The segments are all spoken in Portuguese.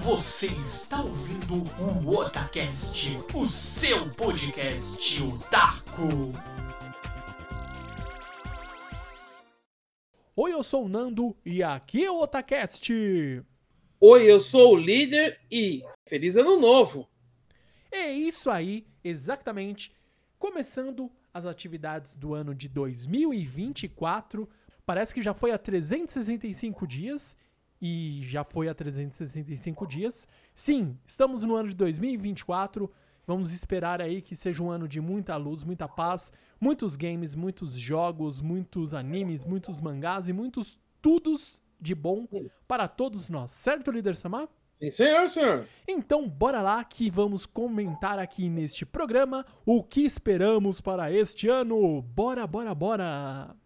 Você está ouvindo o Otacast, o seu podcast otaku. Oi, eu sou o Nando e aqui é o Otacast. Oi, eu sou o líder e feliz ano novo. É isso aí, exatamente. Começando as atividades do ano de 2024. Parece que já foi há 365 dias e já foi há 365 dias. Sim, estamos no ano de 2024. Vamos esperar aí que seja um ano de muita luz, muita paz, muitos games, muitos jogos, muitos animes, muitos mangás e muitos tudos de bom para todos nós. Certo, líder Samar? Sim, senhor, senhor. Então, bora lá que vamos comentar aqui neste programa o que esperamos para este ano. Bora, bora, bora!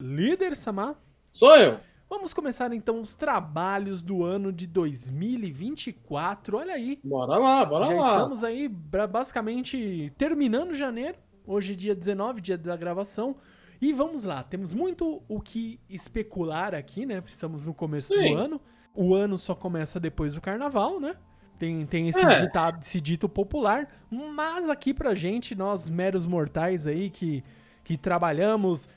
Líder Samar, Sou eu. Vamos começar então os trabalhos do ano de 2024. Olha aí, Bora lá, bora já lá. estamos aí basicamente terminando janeiro. Hoje, dia 19, dia da gravação. E vamos lá, temos muito o que especular aqui, né? Estamos no começo Sim. do ano. O ano só começa depois do carnaval, né? Tem, tem esse, É. ditado, esse dito popular. Mas aqui pra gente, nós meros mortais aí que, que trabalhamos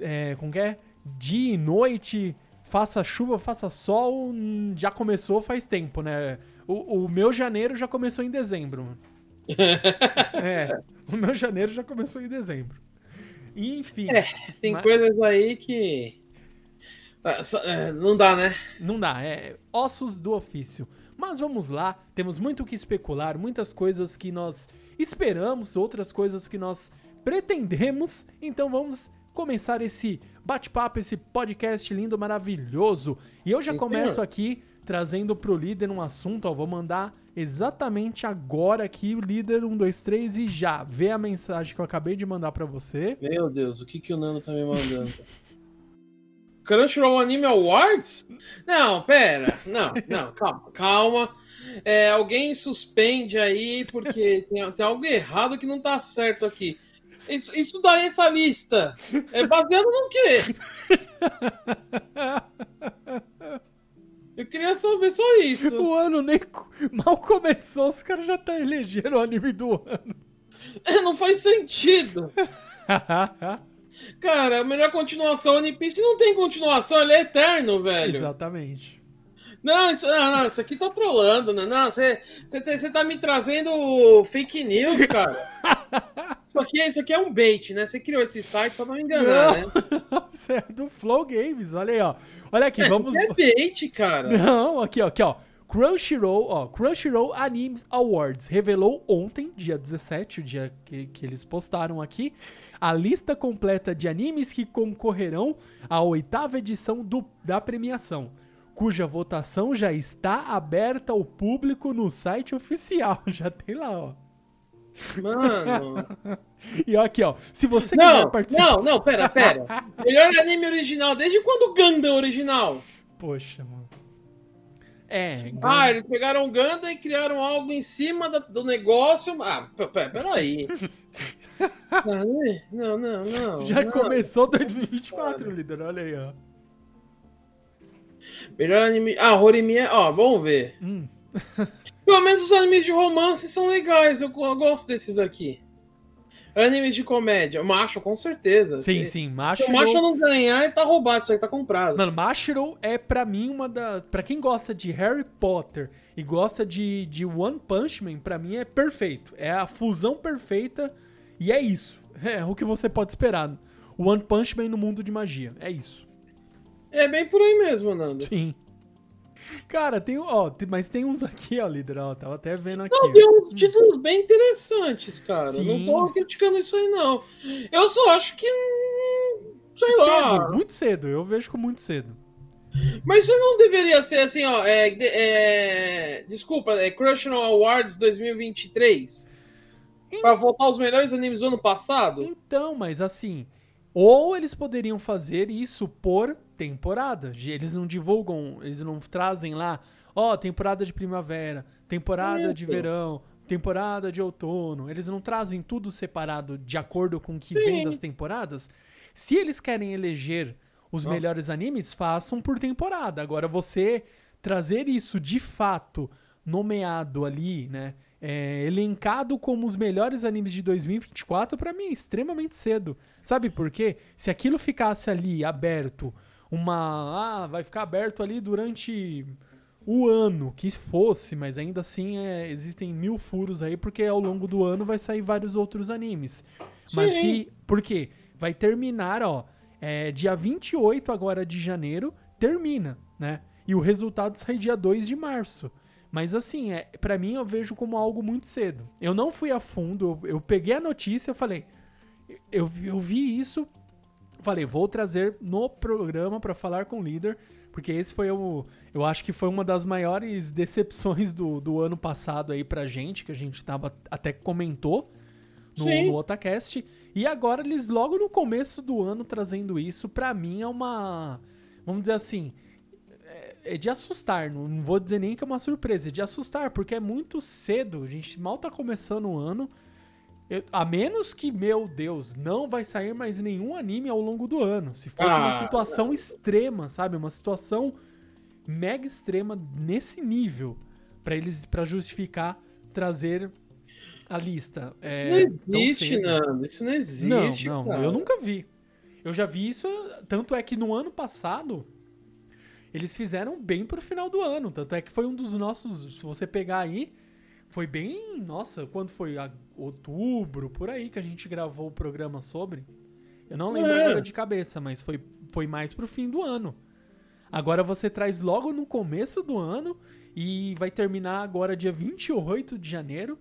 é, com que é? Dia e noite, faça chuva, faça sol, já começou faz tempo, né? O, o meu janeiro já começou em dezembro. é, o meu janeiro já começou em dezembro. Enfim, Tem Mas- coisas aí que. Ah, é, não dá, né? não dá, é ossos do ofício. Mas vamos lá, temos muito o que especular, muitas coisas que nós esperamos, outras coisas que nós pretendemos. Então vamos começar esse bate-papo, esse podcast lindo, maravilhoso. E eu já começo aqui trazendo pro líder um assunto, ó, vou mandar exatamente agora aqui o líder 1 2 3 e já vê a mensagem que eu acabei de mandar pra você. Meu Deus, o que, que o Nando tá me mandando? Crunchyroll Anime Awards? Não, pera. Não, não, calma, calma. É, alguém suspende aí porque tem, tem algo errado que não tá certo aqui. Isso, isso daí, essa lista, é baseado no quê? Eu queria saber só isso. O ano nem mal começou, os caras já tá elegendo o anime do ano. Não faz sentido. Cara, a melhor continuação One Piece não tem continuação, ele é eterno, velho. Exatamente. Não, isso, não, não, isso aqui tá trolando, né? Não, você você tá- você tá me trazendo fake news, cara. Isso aqui, é- isso aqui é um bait, né? Você criou esse site só pra me enganar, né? Isso é do Flow Games, olha aí, ó. Olha aqui, vamos. É bait, cara. Não, aqui, ó, aqui, ó. Crunchyroll, ó, Crunchyroll Animes Awards revelou ontem, dia 17, o dia que, que eles postaram aqui, a lista completa de animes que concorrerão à oitava edição do, da premiação, cuja votação já está aberta ao público no site oficial. Já tem lá, ó. Mano. E ó, aqui, ó. Se você quiser Não, participar. não, não, pera, pera. Melhor anime original, desde quando o Gundam é original? Poxa, mano. É, Ah, eles pegaram o Gundam e criaram algo em cima do negócio. Ah, p- p- peraí. Ah, Não, não, não. já não. começou 2024, líder. Olha aí, ó. Melhor anime. Ah, Horimi é. Ó, vamos ver. Hum. Pelo menos os animes de romance são legais. Eu, eu gosto desses aqui. Animes de comédia. Macho, com certeza. Sim, Se- sim. Se Mashiro. o macho não ganhar, tá roubado. Isso aí tá comprado. Mano, Mashiro é pra mim uma das. Pra quem gosta de Harry Potter e gosta de, de One Punch Man, pra mim é perfeito. É a fusão perfeita e é isso. É o que você pode esperar. One Punch Man no mundo de magia. É isso. É bem por aí mesmo, Nando. Sim. Cara, tem, ó, mas tem uns aqui, ó, líder, ó, tava até vendo aqui. Não, tem uns títulos bem interessantes, cara. Sim. Não tô criticando isso aí, não. Eu só acho que. Sei lá. Cedo, muito cedo, eu vejo como muito cedo. Mas isso não deveria ser assim, ó. É, é, desculpa, é Crunchyroll Awards 2023? Pra voltar os melhores animes do ano passado? Então, mas assim, ou eles poderiam fazer isso por temporada. Eles não divulgam, eles não trazem lá, ó, temporada de primavera, temporada de verão, temporada de outono. Eles não trazem tudo separado de acordo com o que Sim. vem das temporadas. Se eles querem eleger os Nossa. melhores animes, façam por temporada. Agora você trazer isso de fato nomeado ali, né? É, elencado como os melhores animes de 2024, pra mim é extremamente cedo. Sabe por quê? Se aquilo ficasse ali aberto, uma. Ah, vai ficar aberto ali durante o ano que fosse, mas ainda assim é, existem mil furos aí, porque ao longo do ano vai sair vários outros animes. Mas Sim. se. Por quê? Vai terminar, ó. É, dia 28 agora de janeiro, termina, né? E o resultado sai dia 2 de março. Mas assim, é, para mim eu vejo como algo muito cedo. Eu não fui a fundo, eu, eu peguei a notícia, eu falei, eu, eu vi isso, falei, vou trazer no programa pra falar com o líder, porque esse foi o, eu acho que foi uma das maiores decepções do, do ano passado aí pra gente, que a gente tava até comentou no, Sim. no Otacast. E agora eles logo no começo do ano trazendo isso, pra mim é uma, vamos dizer assim, é de assustar, não não vou dizer nem que é uma surpresa, é de assustar, porque é muito cedo, a gente mal tá começando o ano. Eu- a menos que, meu Deus, não vai sair mais nenhum anime ao longo do ano. Se fosse uma Ah, situação extrema, sabe? Uma situação mega extrema nesse nível, pra eles para justificar trazer a lista. Isso É, não existe. Nando. Isso não existe. Não, não, cara. eu nunca vi. Eu já vi isso, tanto é que no ano passado eles fizeram bem pro final do ano, tanto é que foi um dos nossos, se você pegar aí, foi bem, nossa, quando foi A- outubro, por aí que a gente gravou o programa sobre. Eu não lembro É. agora de cabeça, mas foi foi mais pro fim do ano. Agora você traz logo no começo do ano e vai terminar agora dia 28 de janeiro.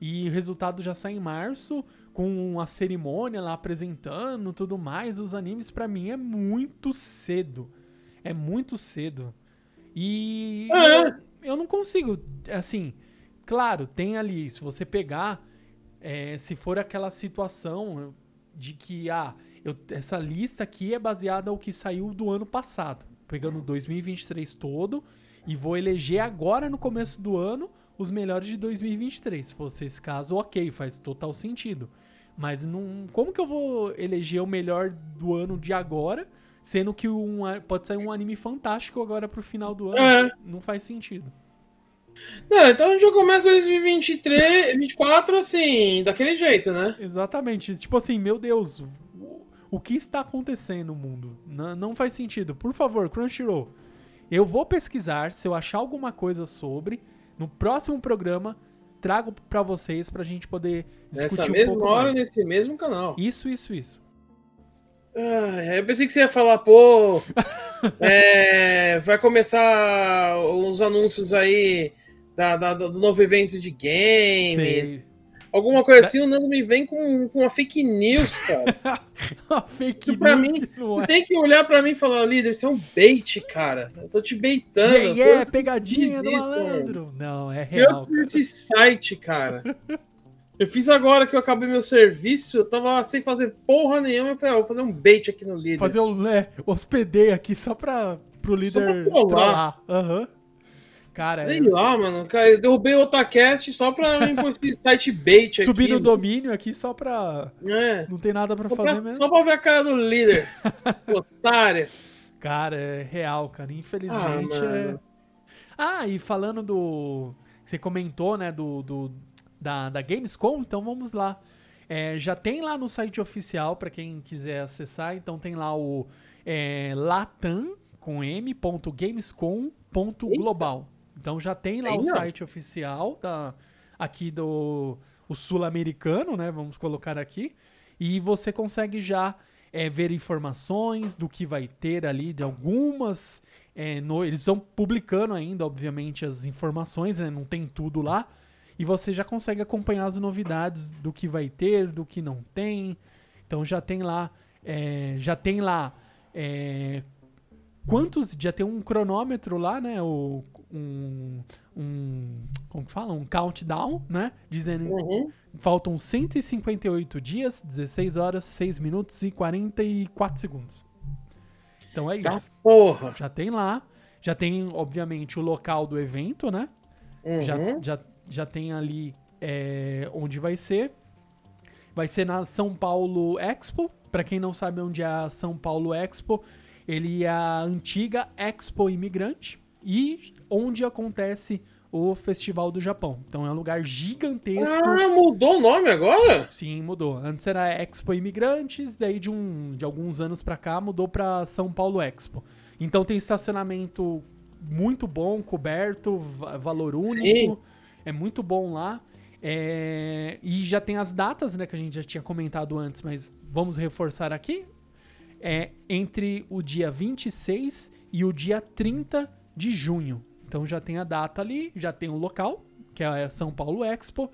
E o resultado já sai em março, com a cerimônia lá apresentando tudo mais. Os animes, pra mim, é muito cedo. É muito cedo. E É. eu, eu não consigo, assim, claro, tem ali, se você pegar, é, se for aquela situação de que, ah, eu- essa lista aqui é baseada no que saiu do ano passado, pegando 2023 todo e vou eleger agora no começo do ano os melhores de 2023. Se fosse esse caso, ok, faz total sentido. Mas não, como que eu vou eleger o melhor do ano de agora, sendo que um, pode sair um anime fantástico agora pro final do ano? É. Não faz sentido. Não, então a gente já começa 2023, 24 assim, daquele jeito, né? Exatamente. Tipo assim, meu Deus, o, que está acontecendo no mundo? Não, não faz sentido. Por favor, Crunchyroll, eu vou pesquisar, se eu achar alguma coisa sobre, no próximo programa, trago pra vocês pra gente poder discutir Nessa um mesma pouco hora, mais. nesse mesmo canal. Isso, isso, isso. Ah, eu pensei que você ia falar, pô. é, vai começar os anúncios aí da, da- do novo evento de games. Sei. Alguma coisa assim, o Nando me vem com, com uma fake news, cara. A fake Isso pra news mim, é. tem que olhar pra mim e falar, líder, isso é um bait, cara. Eu tô te baitando. Yeah, eu yeah, tô- pegadinha do malandro. Não, é Eu real. fiz esse site, cara. Eu fiz agora que eu acabei meu serviço, eu tava lá sem fazer porra nenhuma, eu falei, ó, vou fazer um bait aqui no líder. Fazer o né, hospedei aqui só pra pro Só pra líder trollar. trollar. Cara, Sei lá, mano. Cara, eu derrubei o Otacast só pra esse site bait aqui. subir no domínio aqui só pra. É. Não tem nada pra Só fazer pra, mesmo. só pra ver a cara do líder. Otário. Cara, é real, cara. Ah, Infelizmente é. mano. Ah, e falando do. Você comentou, né, do. do da, da Gamescom, então vamos lá. É, já tem lá no site oficial, pra quem quiser acessar, então tem lá o é, latam com m, Então já tem lá Aí o não. site oficial da, aqui do sul-americano, né? Vamos colocar aqui. E você consegue já é, ver informações do que vai ter ali, de algumas. é, no- eles estão publicando ainda, obviamente, as informações, né? Não tem tudo lá. E você já consegue acompanhar as novidades do que vai ter, do que não tem. Então já tem lá. é, já tem lá. quantos. Já tem um cronômetro lá, né? O, um, um. Como que fala? Um countdown, né? Dizendo Uhum. Faltam 158 dias, 16 horas, 6 minutos e 44 segundos. Então é Tá isso. porra. Já tem lá. Já tem, obviamente, o local do evento, né? Já, Uhum. já, já tem ali é, onde vai ser. Vai ser na São Paulo Expo. Pra quem não sabe onde é a São Paulo Expo, ele é a antiga Expo Imigrante. E onde acontece o Festival do Japão. Então é um lugar gigantesco. Ah, mudou o nome agora? Sim, mudou. Antes era Expo Imigrantes, daí de, um, de alguns anos pra cá mudou pra São Paulo Expo. Então tem estacionamento muito bom, coberto, va- valor único. Sim. É muito bom lá. É, e já tem as datas, né, que a gente já tinha comentado antes, mas vamos reforçar aqui. É entre o dia 26 e o dia 30 de junho. Então já tem a data ali, já tem o local, que é a São Paulo Expo,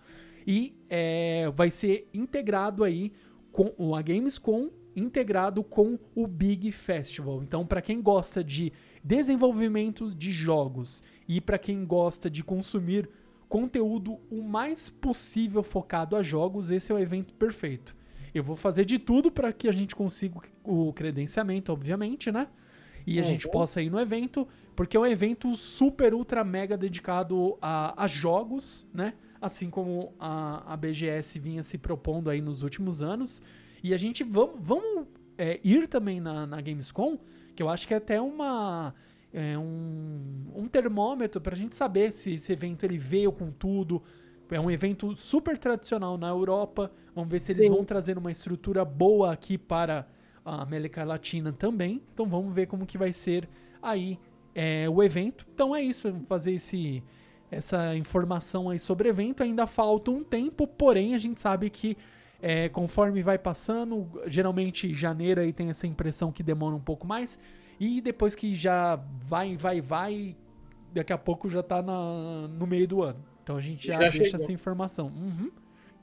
e é, vai ser integrado aí com a Gamescom integrado com o Big Festival. Então, para quem gosta de desenvolvimento de jogos e para quem gosta de consumir conteúdo o mais possível focado a jogos, esse é o evento perfeito. Eu vou fazer de tudo para que a gente consiga o credenciamento, obviamente, né? E a gente Uhum. possa ir no evento, porque é um evento super, ultra, mega dedicado a, a jogos, né? Assim como a, a BGS vinha se propondo aí nos últimos anos. E a gente vamos, vamos é, ir também na, na Gamescom, que eu acho que é até uma é um, um termômetro pra gente saber se esse evento ele veio com tudo. É um evento super tradicional na Europa. Vamos ver se eles Sim. vão trazer uma estrutura boa aqui para a América Latina também. Então vamos ver como que vai ser aí é, o evento. Então é isso, vamos fazer esse, essa informação aí sobre o evento. Ainda falta um tempo, porém a gente sabe que é, conforme vai passando, geralmente janeiro aí tem essa impressão que demora um pouco mais. E depois que já vai, vai, vai, daqui a pouco já tá na, no meio do ano. Então a gente já, Já deixa chegou. essa informação. Uhum.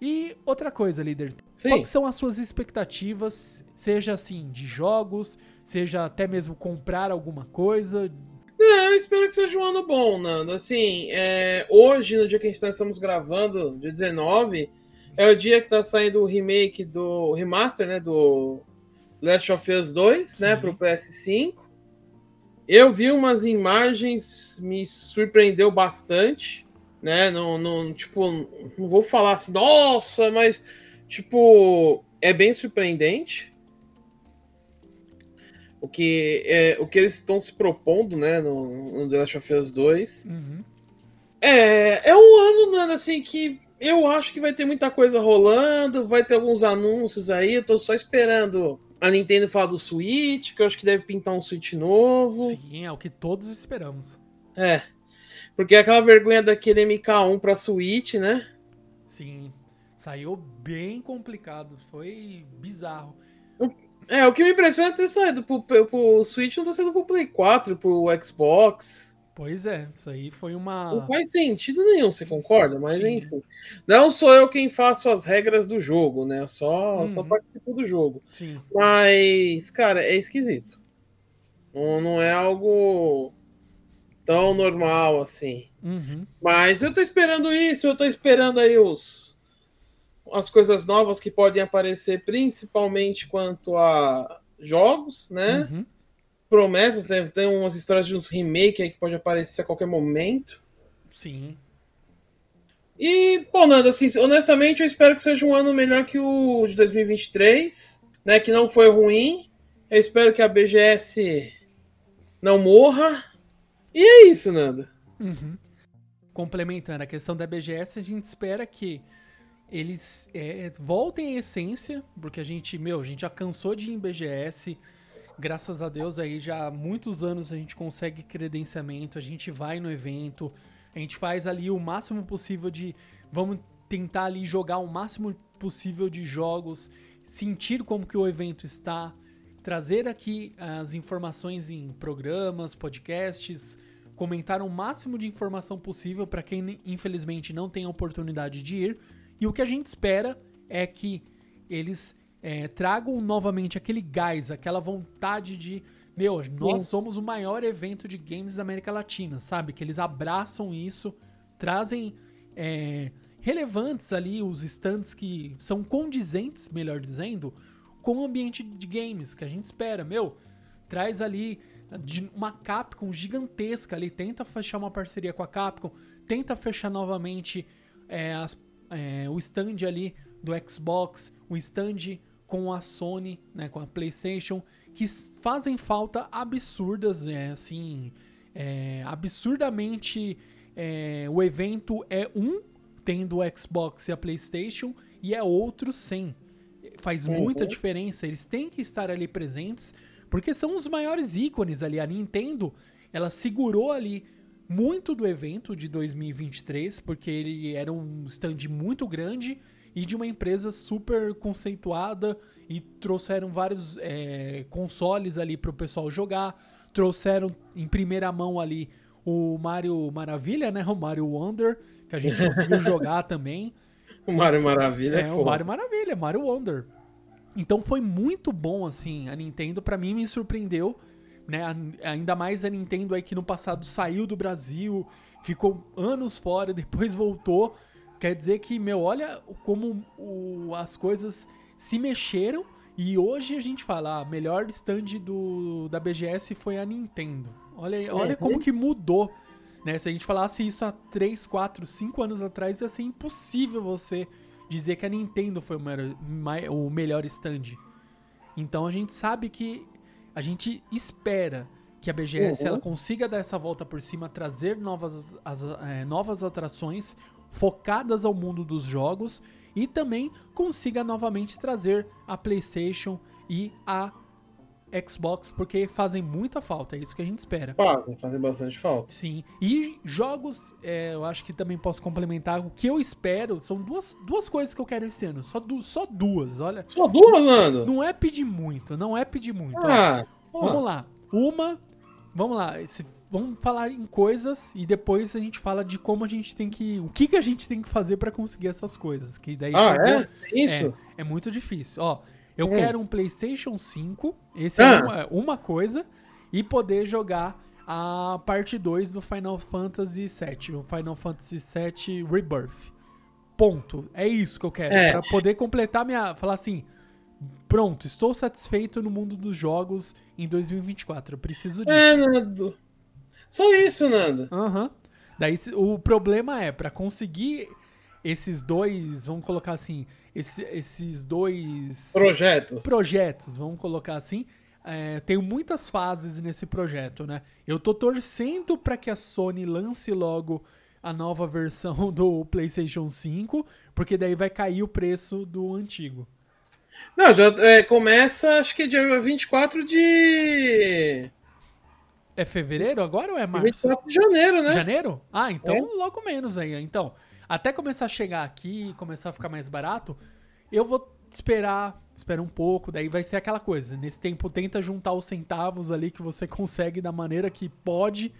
E outra coisa, líder. Sim. Quais são as suas expectativas, seja assim, de jogos, seja até mesmo comprar alguma coisa? Não, eu espero que seja um ano bom, Nando. Assim, é, hoje, no dia que a gente nós estamos gravando, dia 19, é o dia que tá saindo o remake do o remaster, né, do Last of Us 2, né, Sim. pro PS5. Eu vi umas imagens, me surpreendeu bastante, né? Não, não, tipo, não vou falar assim, nossa, mas tipo, é bem surpreendente. O que, é, o que eles estão se propondo, né, no, no The Last of Us 2. Uhum. É, é um ano, Nando, assim, que eu acho que vai ter muita coisa rolando, vai ter alguns anúncios aí, eu tô só esperando a Nintendo falar do Switch, que eu acho que deve pintar um Switch novo. Sim, é o que todos esperamos. É. Porque é aquela vergonha daquele MK1 pra Switch, né? Sim, saiu bem complicado, foi bizarro. É, o que me impressiona é ter saído pro, pro Switch, não tá saindo pro Play 4, pro Xbox. Pois é, isso aí foi Não uma. faz sentido nenhum, você concorda? Mas Sim. enfim. Não sou eu quem faço as regras do jogo, né? Eu Só, Uhum. só participo do jogo. Sim, Mas, cara, é esquisito. Não, não é algo tão normal assim. uhum. Mas eu tô esperando isso, eu tô esperando aí os as coisas novas que podem aparecer, principalmente quanto a jogos, né? uhum. Promessas, né? tem umas histórias de uns remake aí que pode aparecer a qualquer momento. Sim, E, pô, Nando, assim, honestamente, eu espero que seja um ano melhor que o de 2023, né? Que não foi ruim. Eu espero que a BGS não morra. E é isso, Nando. Uhum. Complementando a questão da BGS, a gente espera que eles é, voltem à essência, porque a gente, meu, a gente já cansou de ir em BGS. Graças a Deus aí já há muitos anos a gente consegue credenciamento, a gente vai no evento, a gente faz ali o máximo possível de vamos tentar ali jogar o máximo possível de jogos, sentir como que o evento está, trazer aqui as informações em programas, podcasts, comentar o máximo de informação possível para quem infelizmente não tem a oportunidade de ir. E o que a gente espera é que eles é, tragam novamente aquele gás, aquela vontade de. Meu, nós Sim. somos o maior evento de games da América Latina, sabe? Que eles abraçam isso, trazem é, relevantes ali os stands que são condizentes, melhor dizendo, com o ambiente de games que a gente espera. Meu, traz ali de uma Capcom gigantesca ali, tenta fechar uma parceria com a Capcom, tenta fechar novamente é, as- é, o stand ali do Xbox, o stand com a Sony, né, com a PlayStation, que fazem falta absurdas, é, assim, É, absurdamente, é, o evento é um tendo o Xbox e a PlayStation e é outro sem. Faz Uhum. muita diferença. Eles têm que estar ali presentes porque são os maiores ícones ali. A Nintendo, ela segurou ali muito do evento de 2023 porque ele era um stand muito grande e de uma empresa super conceituada e trouxeram vários é, consoles ali para o pessoal jogar. Trouxeram em primeira mão ali o Mario Maravilha, né? O Mario Wonder, que a gente conseguiu jogar também. O Mario Maravilha é, É, o. Mario Maravilha, Mario Wonder. Então foi muito bom, assim, a Nintendo, pra mim, me surpreendeu, né? Ainda mais a Nintendo aí que no passado saiu do Brasil, ficou anos fora, depois voltou. Quer dizer que, meu, olha como o- as coisas se mexeram e hoje a gente fala, a melhor stand do, da BGS foi a Nintendo. Olha, aí- olha Uhum. como que mudou. Né? Se a gente falasse isso há 3, 4, 5 anos atrás, ia ser impossível você dizer que a Nintendo foi o melhor, o melhor stand. Então a gente sabe que a gente espera que a BGS Uhum. ela consiga dar essa volta por cima, trazer novas, as- é, novas atrações focadas ao mundo dos jogos e também consiga novamente trazer a PlayStation e a Xbox, porque fazem muita falta, é isso que a gente espera. Fazem, fazem bastante falta. Sim. E jogos, é, eu acho que também posso complementar. O que eu espero são duas, duas coisas que eu quero esse ano. Só, du só duas, olha. Só duas, Nando? Não é pedir muito, não é pedir muito. Ah, Vamos lá. Uma. Vamos lá. esse- vamos falar em coisas e depois a gente fala de como a gente tem que. O que, que a gente tem que fazer pra conseguir essas coisas. Que daí Ah, é? Isso? é, é muito difícil. Ó, eu Hum. quero um PlayStation 5, esse Ah. é uma, uma coisa, e poder jogar a parte 2 do Final Fantasy VII, o Final Fantasy VII Rebirth. Ponto. É isso que eu quero. É. Pra poder completar minha. Falar assim. Pronto, estou satisfeito no mundo dos jogos em 2024. Eu preciso disso. É, Nando. Só isso, Nando. Aham. Daí se- o problema é, pra conseguir esses dois, vamos colocar assim, esse- esses dois Projetos. projetos, vamos colocar assim, é, tenho muitas fases nesse projeto, né? Eu tô torcendo pra que a Sony lance logo a nova versão do PlayStation 5, porque daí vai cair o preço do antigo. Não, já é, começa, acho que dia 24 de. É fevereiro agora ou é março? 24 de janeiro, né? Janeiro? Ah, então É. logo menos aí. Então, até começar a chegar aqui, começar a ficar mais barato, eu vou esperar, espera um pouco, daí vai ser aquela coisa. Nesse tempo, tenta juntar os centavos ali que você consegue da maneira que pode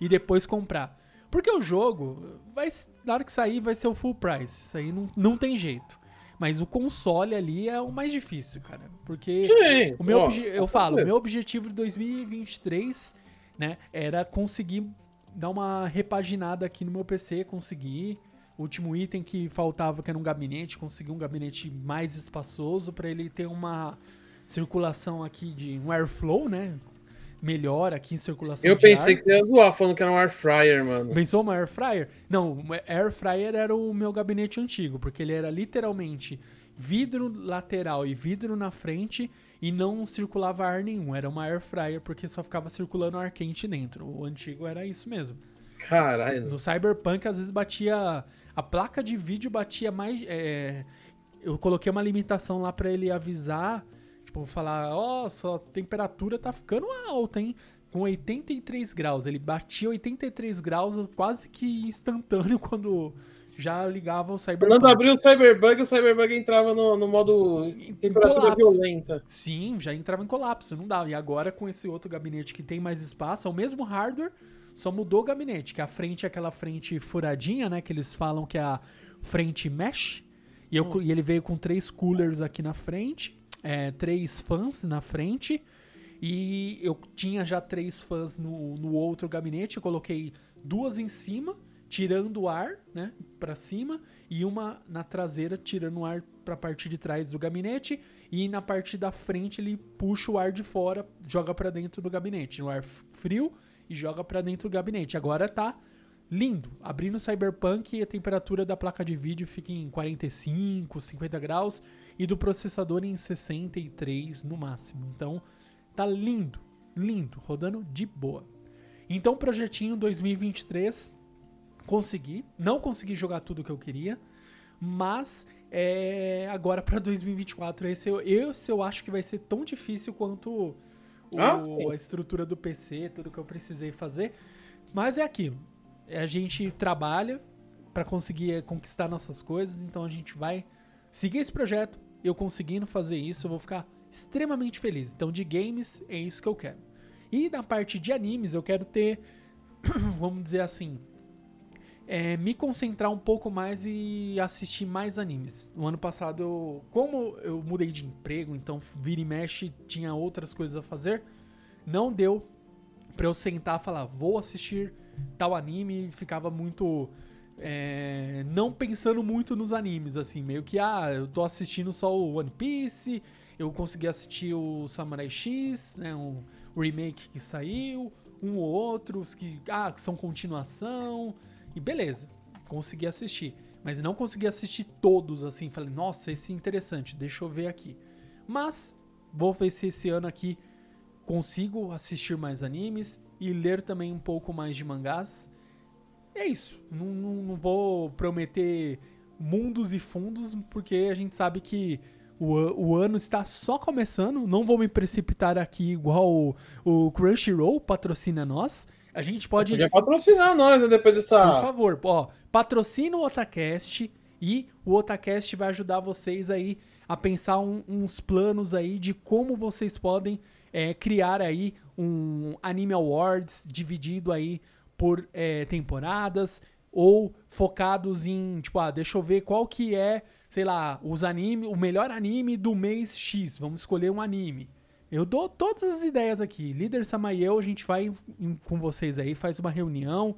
e depois comprar. Porque o jogo, vai, na hora que sair, vai ser o full price. Isso aí não, não tem jeito. Mas o console ali é o mais difícil, cara. Porque Sim. o meu ó, eu falo, o meu objetivo de 2023, né, era conseguir dar uma repaginada aqui no meu PC, conseguir último item que faltava, que era um gabinete, conseguir um gabinete mais espaçoso para ele ter uma circulação aqui de um airflow, né, melhor aqui em circulação Eu pensei ar. que você ia zoar falando que era um air fryer, mano. Pensou uma air fryer? Não, air fryer era o meu gabinete antigo, porque ele era literalmente vidro lateral e vidro na frente e não circulava ar nenhum. Era uma air fryer porque só ficava circulando ar quente dentro. O antigo era isso mesmo. Caralho. No Cyberpunk, às vezes batia. A placa de vídeo batia mais. é, eu coloquei uma limitação lá pra ele avisar. Tipo, falar: Ó, sua temperatura tá ficando alta, hein? Com 83 graus. Ele batia 83 graus quase que instantâneo quando já ligava o Cyberpunk. Quando abriu o Cyberbug, o Cyberbug entrava no, no modo temperatura colapso. violenta. Sim, já entrava em colapso, não dava. E agora com esse outro gabinete que tem mais espaço, é o mesmo hardware, só mudou o gabinete, que a frente é aquela frente furadinha, né, que eles falam que é a frente mesh. E, eu- e ele veio com três coolers aqui na frente, é, três fãs na frente. E eu tinha já três fãs no, no outro gabinete, eu coloquei duas em cima, tirando o ar, né, para cima, e uma na traseira, tirando o ar para a parte de trás do gabinete, e na parte da frente ele puxa o ar de fora, joga para dentro do gabinete, no ar frio e joga para dentro do gabinete. Agora tá lindo. Abrindo o Cyberpunk, a temperatura da placa de vídeo fica em 45, 50 graus e do processador em 63 no máximo. Então, tá lindo, lindo, rodando de boa. Então, projetinho 2023, consegui. Não consegui jogar tudo que eu queria, mas é, agora para 2024, esse eu, esse eu acho que vai ser tão difícil quanto o, Ah, a estrutura do PC, tudo que eu precisei fazer. Mas é aquilo. A gente trabalha para conseguir é, conquistar nossas coisas, então a gente vai seguir esse projeto. Eu conseguindo fazer isso, eu vou ficar extremamente feliz. Então, de games, é isso que eu quero. E na parte de animes, eu quero ter, vamos dizer assim, é, me concentrar um pouco mais e assistir mais animes. No ano passado, eu, como eu mudei de emprego, então vira e mexe, tinha outras coisas a fazer, não deu pra eu sentar e falar, vou assistir tal anime, ficava muito. é, não pensando muito nos animes, assim, meio que, ah, eu tô assistindo só o One Piece, eu consegui assistir o Samurai X, né, um remake que saiu, um ou outros que, ah, que são continuação, e beleza, consegui assistir. Mas não consegui assistir todos, assim, falei, nossa, esse é interessante, deixa eu ver aqui. Mas, vou ver se esse ano aqui consigo assistir mais animes e ler também um pouco mais de mangás. É isso. Não, não, não vou prometer mundos e fundos, porque a gente sabe que o, o ano está só começando. Não vou me precipitar aqui igual o, o Crunchyroll patrocina nós. A gente pode. Podia patrocinar nós né, depois Por dessa. favor, ó, patrocina o Otacast e o Otacast vai ajudar vocês aí a pensar um- uns planos aí de como vocês podem é, criar aí um Anime Awards dividido aí por é, temporadas ou focados em, tipo, ah, deixa eu ver qual que é, sei lá, os anime, o melhor anime do mês X, vamos escolher um anime. Eu dou todas as ideias aqui. Líder Sama eu, a gente vai em- com vocês aí, faz uma reunião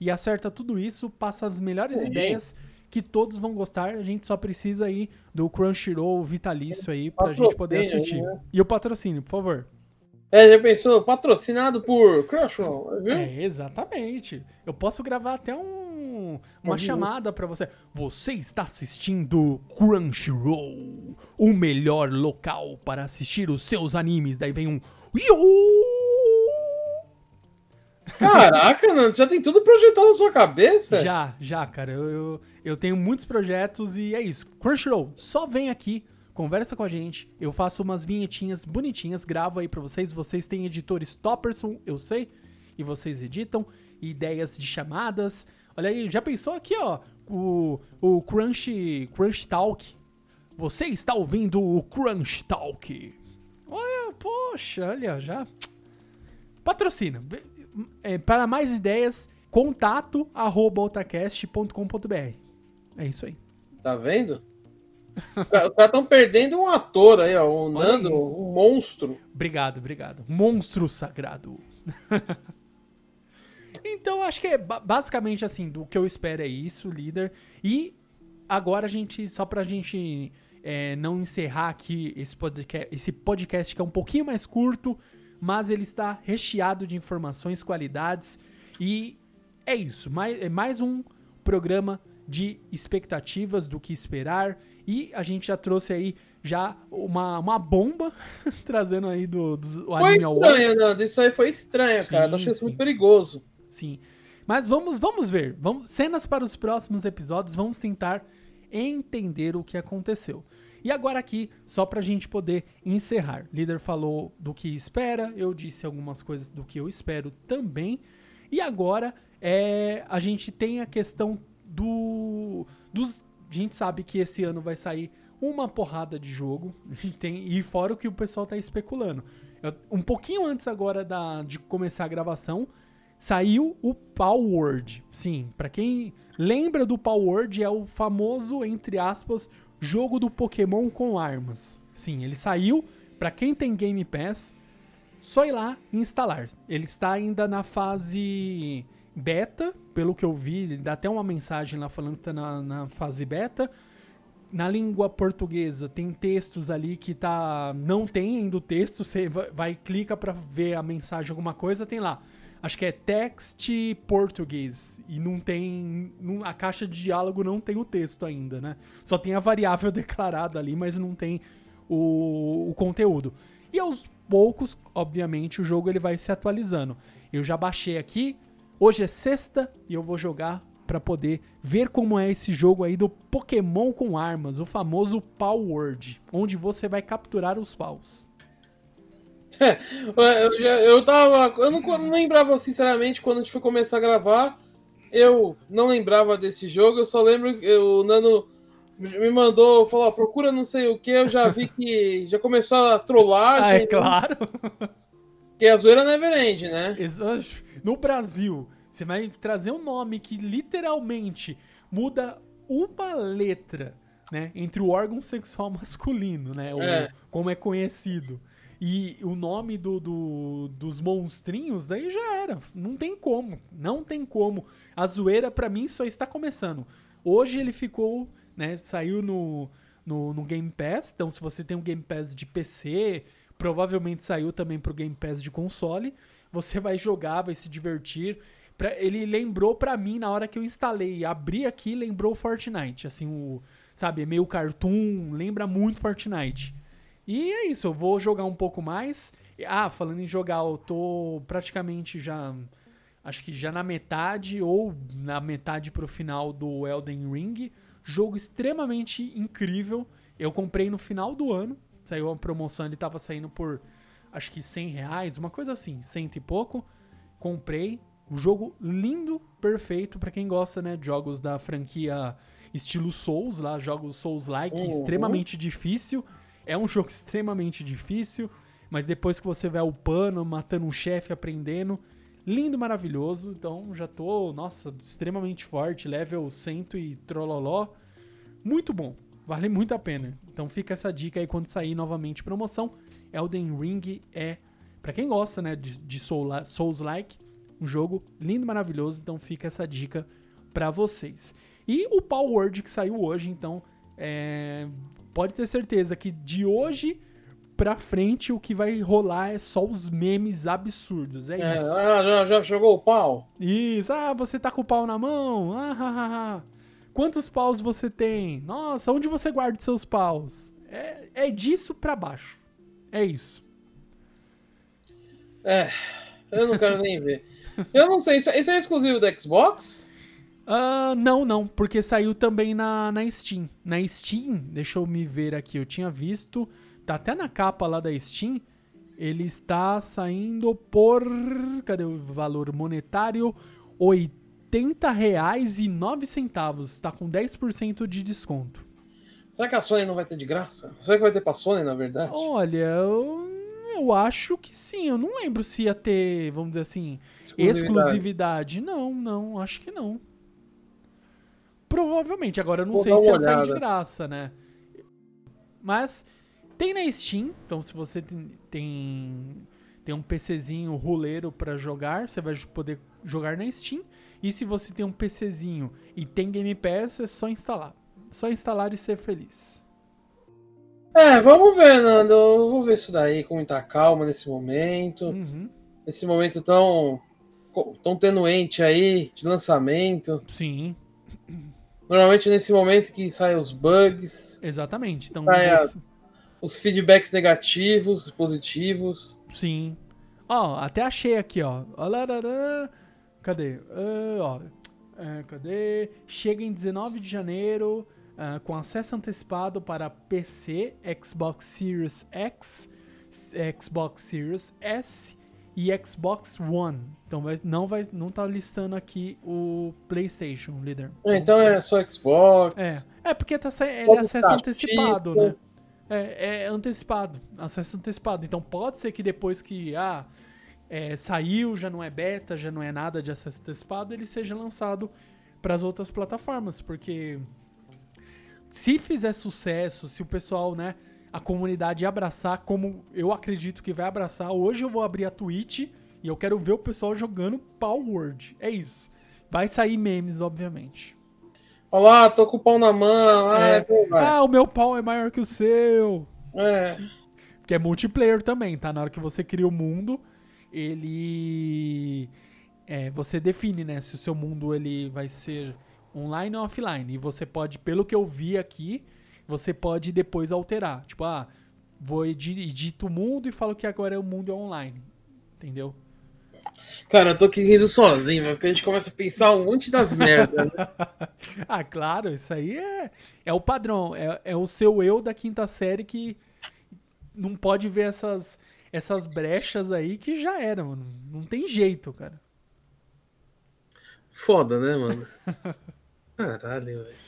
e acerta tudo isso, passa as melhores Sim. ideias que todos vão gostar. A gente só precisa aí do Crunchyroll vitalício aí pra gente poder assistir. né? E o patrocínio, por favor. É, já pensou? Patrocinado por Crunchyroll, viu? É, exatamente. Eu posso gravar até um, uma vivo. chamada pra você. Você está assistindo Crunchyroll, o melhor local para assistir os seus animes. Daí vem um. Caraca, Nando, já tem tudo projetado na sua cabeça? Já, já, cara. Eu, eu, eu tenho muitos projetos e é isso. Crunchyroll, só vem aqui, conversa com a gente. Eu faço umas vinhetinhas bonitinhas, gravo aí pra vocês. Vocês têm editores Topperson, eu sei, e vocês editam. Ideias de chamadas. Olha aí, já pensou aqui, ó, o, o Crunch, Crunch Talk. Você está ouvindo o Crunch Talk. Olha, poxa, olha, já. Patrocina. É, para mais ideias, contato arroba otacast.com.br. É isso aí. Tá vendo? Os caras estão perdendo um ator aí, ó. O Olha Nando, aí. um monstro. Obrigado, obrigado. Monstro sagrado. então, acho que é ba- basicamente assim, do que eu espero é isso, líder. E agora a gente, só pra gente é, não encerrar aqui esse podcast, esse podcast que é um pouquinho mais curto, mas ele está recheado de informações, qualidades. E é isso. Mais, é mais um programa de expectativas do que esperar. E a gente já trouxe aí já uma, uma bomba, trazendo aí do, do, Foi Anime Awards. estranho, Nando. Isso aí foi estranho, cara. Sim, Tô achando isso muito perigoso. Sim. Mas vamos, vamos ver. Vamos, cenas para os próximos episódios. Vamos tentar entender o que aconteceu. E agora aqui, só pra gente poder encerrar. Líder falou do que espera, eu disse algumas coisas do que eu espero também. E agora é, a gente tem a questão do dos a gente sabe que esse ano vai sair uma porrada de jogo. A tem e fora o que o pessoal tá especulando. Eu- um pouquinho antes agora da, de começar a gravação, saiu o Palworld. Sim, pra quem lembra do Palworld, é o famoso, entre aspas, jogo do Pokémon com armas. Sim, ele saiu. Pra quem tem Game Pass, só ir lá e instalar. Ele está ainda na fase beta, pelo que eu vi, dá até uma mensagem lá falando que tá na, na fase beta. Na língua portuguesa tem textos ali que tá não tem ainda o texto, você vai, vai clica para ver a mensagem alguma coisa, tem lá. Acho que é text português e não tem não- a caixa de diálogo não tem o texto ainda, né? Só tem a variável declarada ali, mas não tem o, o conteúdo. E aos poucos, obviamente, o jogo ele vai se atualizando. Eu já baixei aqui. Hoje é sexta e eu vou jogar pra poder ver como é esse jogo aí do Pokémon com armas, o famoso Power Word, onde você vai capturar os paus. Eu, já- eu tava. Eu não, não lembrava, sinceramente, quando a gente foi começar a gravar. Eu não lembrava desse jogo, eu só lembro que o Nano me mandou, falou, procura não sei o que, eu já vi que já começou a Ah, trollagem, é claro. que a zoeira never end, né? No Brasil, você vai trazer um nome que literalmente muda uma letra, né? Entre o órgão sexual masculino, né? É. como é conhecido. E o nome do, do- dos monstrinhos, daí já era. Não tem como. Não tem como. A zoeira, pra mim, só está começando. Hoje ele ficou, né? Saiu no, no, no Game Pass. Então, se você tem um Game Pass de PC, provavelmente saiu também pro Game Pass de console. Você vai jogar, vai se divertir. Pra- ele lembrou pra mim, na hora que eu instalei, abri aqui, lembrou Fortnite. Assim, o. Sabe, é meio cartoon, lembra muito Fortnite. E é isso, eu vou jogar um pouco mais. Ah, falando em jogar, eu tô praticamente já. Acho que já na metade ou na metade pro final do Elden Ring. Jogo extremamente incrível. Eu comprei no final do ano. Saiu uma promoção, ele tava saindo por acho que 100 reais, uma coisa assim, cento e pouco. Comprei. Um jogo lindo, perfeito pra quem gosta, né, de jogos da franquia estilo Souls, lá, jogos Souls-like, Uhum. extremamente difícil. É um jogo extremamente difícil, mas depois que você vai upando, matando um chefe, aprendendo, lindo, maravilhoso. Então já tô, nossa, extremamente forte, level 100 e trololó. Muito bom, vale muito a pena. Então fica essa dica aí quando sair novamente promoção. Elden Ring é, pra quem gosta, né, de, de Soul- Souls-like, um jogo lindo, maravilhoso. Então fica essa dica pra vocês. E o Power Word que saiu hoje, então, é, pode ter certeza que de hoje pra frente o que vai rolar é só os memes absurdos. É, É, isso. ah, já, já jogou o pau? Isso. Ah, você tá com o pau na mão? Ah, ah, ah. Quantos paus você tem? Nossa, onde você guarda os seus paus? É, é disso pra baixo. É isso. É, eu não quero nem ver. Eu não sei, isso, isso é exclusivo do Xbox? Ah, não, não, porque saiu também na, na Steam. Na Steam, deixa eu me ver aqui, eu tinha visto, tá até na capa lá da Steam, ele está saindo por, cadê o valor monetário? R$ 80,09, está com 10% de desconto. Será que a Sony não vai ter de graça? Será que vai ter pra Sony, na verdade? Olha, eu, eu acho que sim, eu não lembro se ia ter, vamos dizer assim, exclusividade. Não, não, acho que não. Provavelmente, agora eu não Vou sei se ia sair de graça, né? Mas tem na Steam, então se você tem tem, tem um PCzinho roleiro pra jogar, você vai poder jogar na Steam. E se você tem um PCzinho e tem Game Pass, é só instalar. Só instalar e ser feliz. É, vamos ver, Nando. Eu vou ver isso daí com muita calma nesse momento. Uhum. Nesse momento tão, tão tenuente aí de lançamento. Sim, Normalmente nesse momento que saem os bugs, exatamente. Então, as- os feedbacks negativos, positivos. Sim. Ó, até achei aqui, ó. Cadê? Ah, ó. É, cadê? Chega em 19 de janeiro ah, com acesso antecipado para PC, Xbox Series X, Xbox Series S e Xbox One. Então vai, não vai, não tá listando aqui o PlayStation, líder. É, Então é só Xbox. É, é porque tá é acesso tá, antecipado, né? É, é antecipado, acesso antecipado. Então pode ser que depois que ah, é, saiu, já não é beta, já não é nada de acesso antecipado, ele seja lançado para as outras plataformas, porque se fizer sucesso, se o pessoal, né, a comunidade abraçar, como eu acredito que vai abraçar, hoje eu vou abrir a Twitch e eu quero ver o pessoal jogando Power Word. É isso. Vai sair memes, obviamente. Olha lá, tô com o pau na mão. Ai, É. vai. Ah, o meu pau é maior que o seu. É. Que é multiplayer também, tá? Na hora que você cria o mundo, ele. É, você define, né? Se o seu mundo ele vai ser online ou offline. E você pode, pelo que eu vi aqui, você pode depois alterar. Tipo, ah, vou edi- edito o mundo e falo que agora o mundo é online. Entendeu? Cara, eu tô aqui rindo sozinho, porque a gente começa a pensar um monte das merdas. Né? ah, claro, isso aí é, é o padrão. É, é o seu eu da quinta série que não pode ver essas, essas brechas aí que já era, mano. Não tem jeito, cara. Foda, né, mano? Caralho, velho.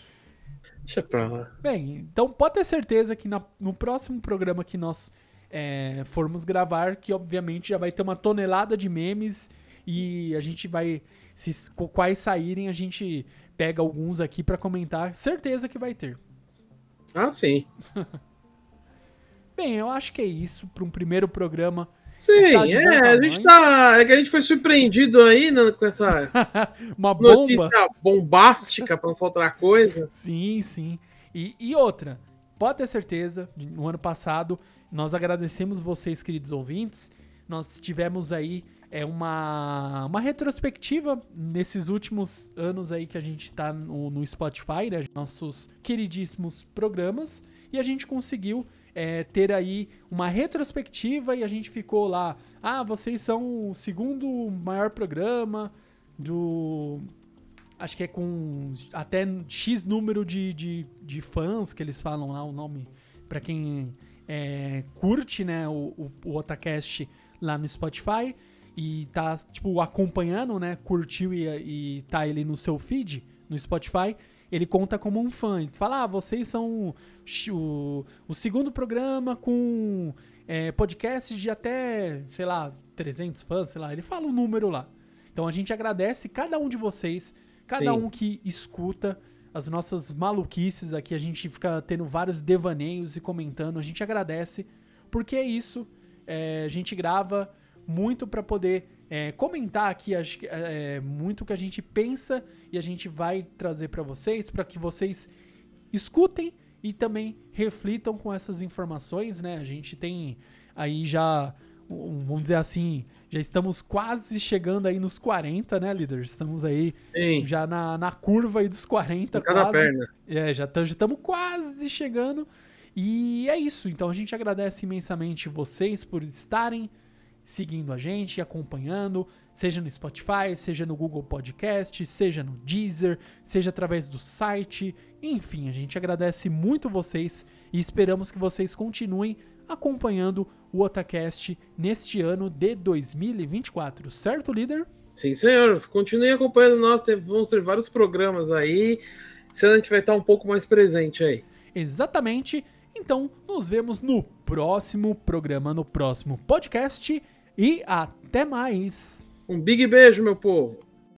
Deixa pra lá. Bem, então pode ter certeza que na, no próximo programa que nós é, formos gravar, que obviamente já vai ter uma tonelada de memes e a gente vai. Se quais saírem, a gente pega alguns aqui para comentar. Certeza que vai ter. Ah, sim. Bem, eu acho que é isso para um primeiro programa. Sim, é, a gente tá. É que a gente foi surpreendido aí né, com essa Uma bomba. notícia bombástica, para não faltar coisa. Sim, sim. E, e outra, pode ter certeza, no ano passado, nós agradecemos vocês, queridos ouvintes. Nós tivemos aí é uma, uma retrospectiva nesses últimos anos aí que a gente tá no, no Spotify, né? Nossos queridíssimos programas. E a gente conseguiu é, ter aí uma retrospectiva e a gente ficou lá. Ah, vocês são o segundo maior programa do. Acho que é com até X número de, de, de fãs que eles falam lá o nome. para quem é, curte né, o, o, o Otacast lá no Spotify e tá, tipo, acompanhando, né? Curtiu e, e tá ele no seu feed, no Spotify, ele conta como um fã. Fala, ah, vocês são o, o segundo programa com é, podcasts de até, sei lá, 300 fãs, sei lá. Ele fala o um número lá. Então a gente agradece cada um de vocês, cada Sim. um que escuta as nossas maluquices aqui. A gente fica tendo vários devaneios e comentando. A gente agradece, porque é isso. É, a gente grava muito para poder é, comentar aqui acho, é, muito o que a gente pensa e a gente vai trazer para vocês, para que vocês escutem e também reflitam com essas informações, né? A gente tem aí já, vamos dizer assim, já estamos quase chegando aí nos 40, né, líder? Estamos aí Sim. já na, na curva aí dos 40. Cada perna. É, já estamos quase chegando. E é isso. Então a gente agradece imensamente vocês por estarem seguindo a gente, acompanhando, seja no Spotify, seja no Google Podcast, seja no Deezer, seja através do site. Enfim, a gente agradece muito vocês e esperamos que vocês continuem acompanhando o Otacast neste ano de 2024, certo, líder? Sim, senhor. Continue acompanhando nós, vamos ter vários programas aí. Se a gente vai estar um pouco mais presente aí. Exatamente. Então, nos vemos no próximo programa, no próximo podcast e até mais. Um big beijo, meu povo.